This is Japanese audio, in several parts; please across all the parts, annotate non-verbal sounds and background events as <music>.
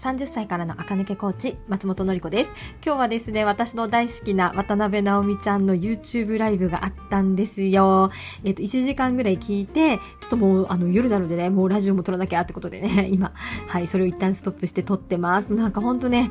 30歳からの赤抜けコーチ、松本のり子です。今日はですね、私の大好きな渡辺直美ちゃんの YouTube ライブがあったんですよ。えっ、と、1時間ぐらい聞いて、ちょっともう、あの、夜なのでね、もうラジオも撮らなきゃってことでね、<laughs> 今、はい、それを一旦ストップして撮ってます。なんかほんとね、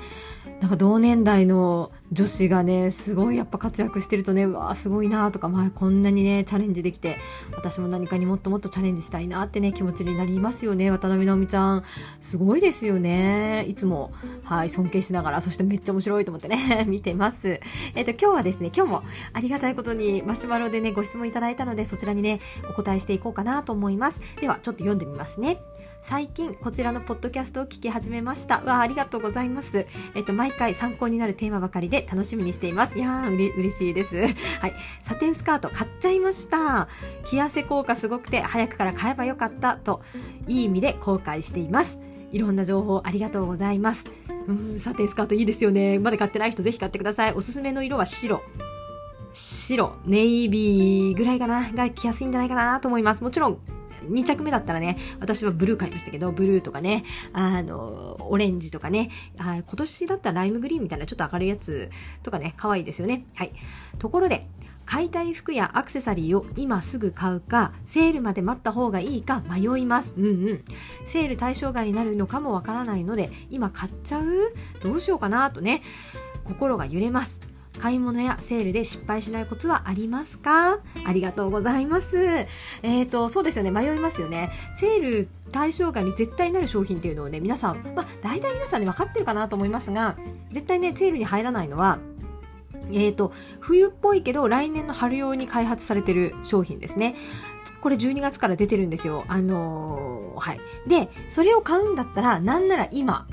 なんか同年代の女子がね、すごいやっぱ活躍してるとね、うわーすごいなとか、まあこんなにね、チャレンジできて、私も何かにもっともっとチャレンジしたいなってね、気持ちになりますよね。渡辺直美ちゃん。すごいですよね。いつも、はい、尊敬しながら、そしてめっちゃ面白いと思ってね、<laughs> 見てます。えっ、と、今日はですね、今日もありがたいことにマシュマロでね、ご質問いただいたので、そちらにね、お答えしていこうかなと思います。では、ちょっと読んでみますね。最近こちらのポッドキャストを聞き始めました。わあ、ありがとうございます。えっと、毎回参考になるテーマばかりで楽しみにしています。いやー、うれ、嬉しいです。<laughs> はい。サテンスカート買っちゃいました。着痩せ効果すごくて早くから買えばよかったと、いい意味で後悔しています。いろんな情報ありがとうございます。うん、サテンスカートいいですよね。まだ買ってない人ぜひ買ってください。おすすめの色は白。白、ネイビーぐらいかなが着やすいんじゃないかなと思います。もちろん、2着目だったらね、私はブルー買いましたけど、ブルーとかね、あの、オレンジとかね、あ今年だったらライムグリーンみたいなちょっと明るいやつとかね、可愛いですよね。はい。ところで、買いたい服やアクセサリーを今すぐ買うか、セールまで待った方がいいか迷います。うんうん。セール対象外になるのかもわからないので、今買っちゃう？どうしようかなとね、心が揺れます。買い物やセールで失敗しないコツはありますか？ありがとうございます。えっ、ー、と、そうですよね。迷いますよね。セール対象外に絶対なる商品っていうのをね、皆さん、まあ、大体皆さんね、分かってるかなと思いますが、絶対ね、セールに入らないのは、えっ、ー、と、冬っぽいけど来年の春用に開発されてる商品ですね。これ12月から出てるんですよ。あのー、はい。で、それを買うんだったら、なんなら今、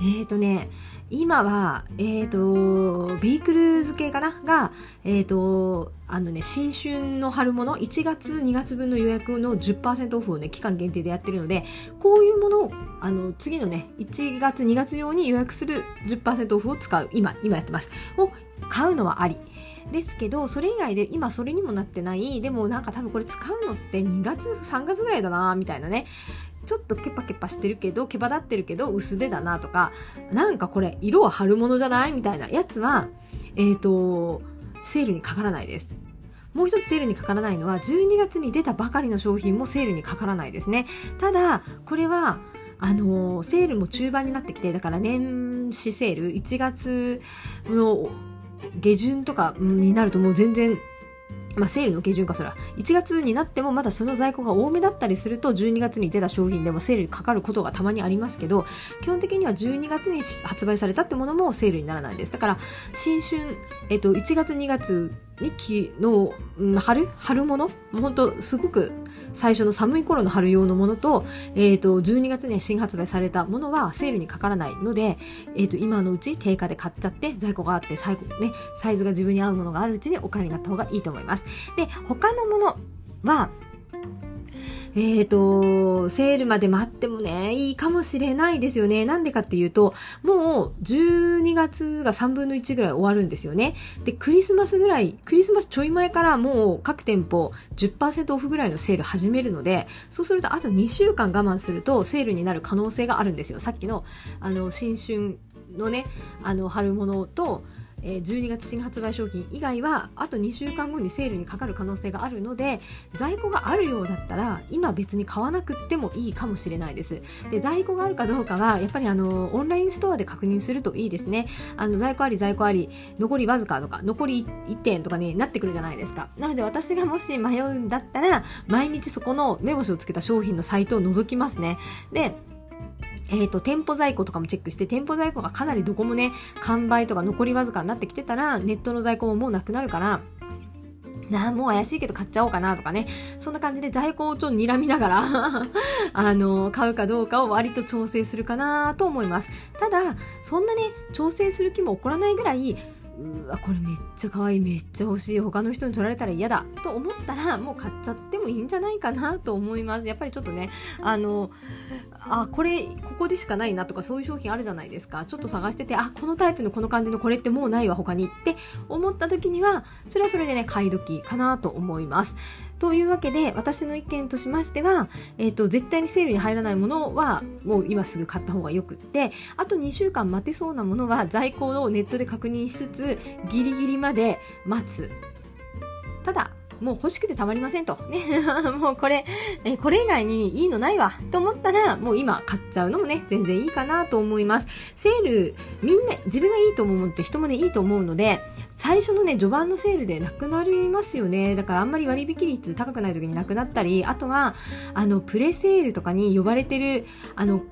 えっ、ー、とね、今は、えっ、ー、と、ビークルーズ系かな？が、えっ、ー、と、あのね、新春の春物、1月、2月分の予約の10%オフをね、期間限定でやってるので、こういうものを、あの、次のね、1月、2月用に予約する10%オフを使う、今、今やってます。を買うのはあり。ですけど、それ以外で今それにもなってない、でもなんか多分これ使うのって2月、3月ぐらいだな、みたいなね。ちょっとケパケパしてるけど、毛羽立ってるけど薄手だなとか、なんかこれ色は春物じゃないみたいなやつは、えっ、ー、と、セールにかからないです。もう一つセールにかからないのは、12月に出たばかりの商品もセールにかからないですね。ただ、これは、あのー、セールも中盤になってきて、だから年始セール、1月の下旬とかになるともう全然まあ、セールの基準かそら。1月になってもまだその在庫が多めだったりすると、12月に出た商品でもセールにかかることがたまにありますけど、基本的には12月に発売されたってものもセールにならないです。だから、新春、えっと、1月2月日記の、うん、春？春物？本当すごく最初の寒い頃の春用のものと、えっ、ー、と、12月に新発売されたものはセールにかからないので、えっ、ー、と、今のうち定価で買っちゃって、在庫があって、最後ね、サイズが自分に合うものがあるうちにお金になった方がいいと思います。で、他のものは、えっ、ー、と、セールまで待ってもね、いいかもしれないですよね。なんでかっていうと、もう12月が3分の1ぐらい終わるんですよね。で、クリスマスぐらい、クリスマスちょい前からもう各店舗10%オフぐらいのセール始めるので、そうするとあと2週間我慢するとセールになる可能性があるんですよ。さっきの、あの、新春のね、あの、春物と、え12月新発売商品以外はあと2週間後にセールにかかる可能性があるので在庫があるようだったら今別に買わなくてもいいかもしれないです。で在庫があるかどうかはやっぱりあのオンラインストアで確認するといいですね。あの在庫あり在庫あり残りわずかとか残り1点とかになってくるじゃないですか。なので私がもし迷うんだったら毎日そこの目星をつけた商品のサイトを覗きますね。でえっ、ー、と、店舗在庫とかもチェックして、店舗在庫がかなりどこもね、完売とか残りわずかになってきてたら、ネットの在庫ももうなくなるから、なあ、もう怪しいけど買っちゃおうかなとかね。そんな感じで在庫をちょっと睨みながら <laughs> あの、買うかどうかを割と調整するかなと思います。ただ、そんなね、調整する気も起こらないぐらい、うわこれめっちゃ可愛いめっちゃ欲しい他の人に取られたら嫌だと思ったらもう買っちゃってもいいんじゃないかなと思います。やっぱりちょっとねあのあこれここでしかないなとかそういう商品あるじゃないですか。ちょっと探しててあこのタイプのこの感じのこれってもうないわ他にって思った時にはそれはそれでね買い時かなと思います。というわけで、私の意見としましては、えっ、と、絶対にセールに入らないものは、もう今すぐ買った方がよくって、あと2週間待てそうなものは在庫をネットで確認しつつ、ギリギリまで待つ。ただ、もう欲しくてたまりませんと。ね。<laughs> もうこれ、えこれ以外にいいのないわ。と思ったら、もう今買っちゃうのもね、全然いいかなと思います。セール、みんな、自分がいいと思うのって人もね、いいと思うので、最初のね、序盤のセールでなくなりますよね。だからあんまり割引率高くない時になくなったり、あとは、あの、プレセールとかに呼ばれてる、あの、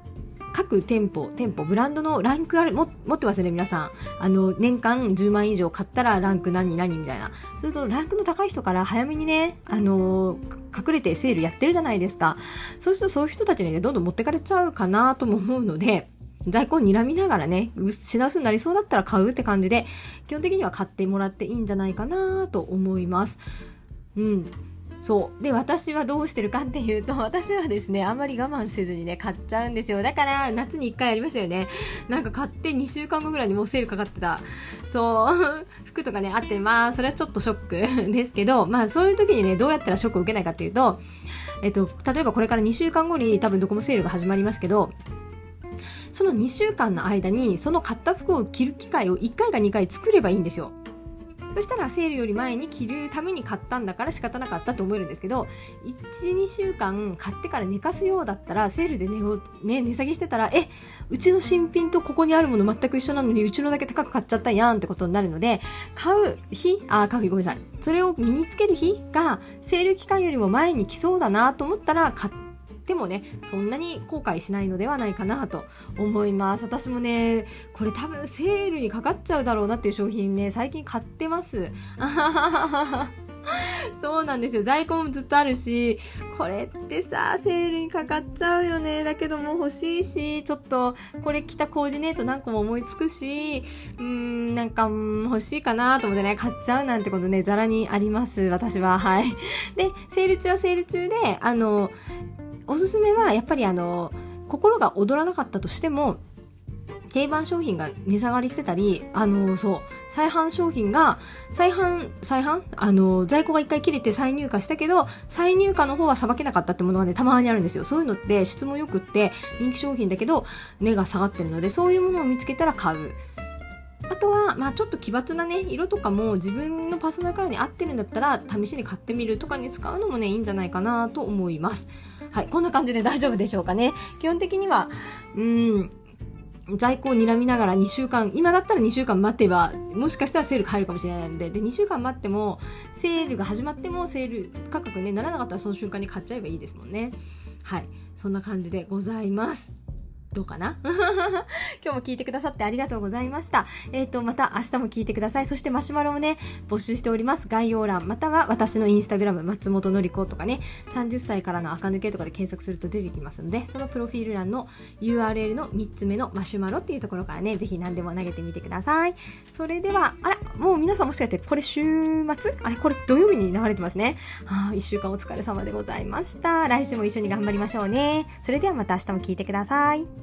各店舗、店舗、ブランドのランクある、も、持ってますよね、皆さん。あの、年間10万以上買ったらランク何何みたいな。すると、ランクの高い人から早めにね、あの隠れてセールやってるじゃないですか。そうすると、そういう人たちにね、どんどん持ってかれちゃうかなとも思うので、在庫を睨みながらね、品薄になりそうだったら買うって感じで、基本的には買ってもらっていいんじゃないかなと思います。うん。そう。で、私はどうしてるかっていうと、私はですね、あんまり我慢せずにね、買っちゃうんですよ。だから、夏に1回やりましたよね。なんか買って2週間後ぐらいにもうセールかかってた。そう。<laughs> 服とかね、あって、まあ、それはちょっとショック <laughs> ですけど、まあ、そういう時にね、どうやったらショックを受けないかっていうと、えっと、例えばこれから2週間後に多分どこもセールが始まりますけど、その2週間の間に、その買った服を着る機会を1回か2回作ればいいんですよ。そしたらセールより前に着るために買ったんだから仕方なかったと思えるんですけど、1、2週間買ってから寝かすようだったら、セールで値を、ね、値下げしてたら、え、うちの新品とここにあるもの全く一緒なのに、うちのだけ高く買っちゃったやんってことになるので、買う日、あ、買う日ごめんなさい。それを身につける日が、セール期間よりも前に来そうだなと思ったら、買って、てもね、そんなに後悔しないのではないかなと思います。私もね、これ多分セールにかかっちゃうだろうなっていう商品ね、最近買ってます。<laughs> そうなんですよ。在庫もずっとあるし、これってさ、セールにかかっちゃうよね。だけども欲しいし、ちょっと、これ着たコーディネート何個も思いつくし、うーん、なんか、欲しいかなと思ってね、買っちゃうなんてことね、ざらにあります。私は。はい。で、セール中はセール中で、あの、おすすめはやっぱりあの心が躍らなかったとしても定番商品が値下がりしてたり、あの、そう、再販商品が、再販、再販？あの、在庫が一回切れて再入荷したけど、再入荷の方はさばけなかったってものがね、たまにあるんですよ。そういうのって質も良くって、人気商品だけど、値が下がってるので、そういうものを見つけたら買う。あとは、まあちょっと奇抜なね、色とかも自分のパーソナルカラーに合ってるんだったら、試しに買ってみるとかに使うのもね、いいんじゃないかなと思います。はい、こんな感じで <laughs> 大丈夫でしょうかね。基本的には、うーん、在庫を睨みながら2週間、今だったら2週間待てば、もしかしたらセール入るかもしれないので、で、2週間待っても、セールが始まっても、セール価格ね、ならなかったらその瞬間に買っちゃえばいいですもんね。はい。そんな感じでございます。どうかな？<laughs> 今日も聞いてくださってありがとうございました。えっ、ー、と、また明日も聞いてください。そしてマシュマロをね、募集しております。概要欄、または私のインスタグラム、松本のり子とかね、30歳からの垢抜けとかで検索すると出てきますので、そのプロフィール欄の URL の3つ目のマシュマロっていうところからね、ぜひ何でも投げてみてください。それでは、あら、もう皆さんもしかしてこれ週末？あれ、これ土曜日に流れてますね。はあ、1週間お疲れ様でございました。来週も一緒に頑張りましょうね。それではまた明日も聞いてください。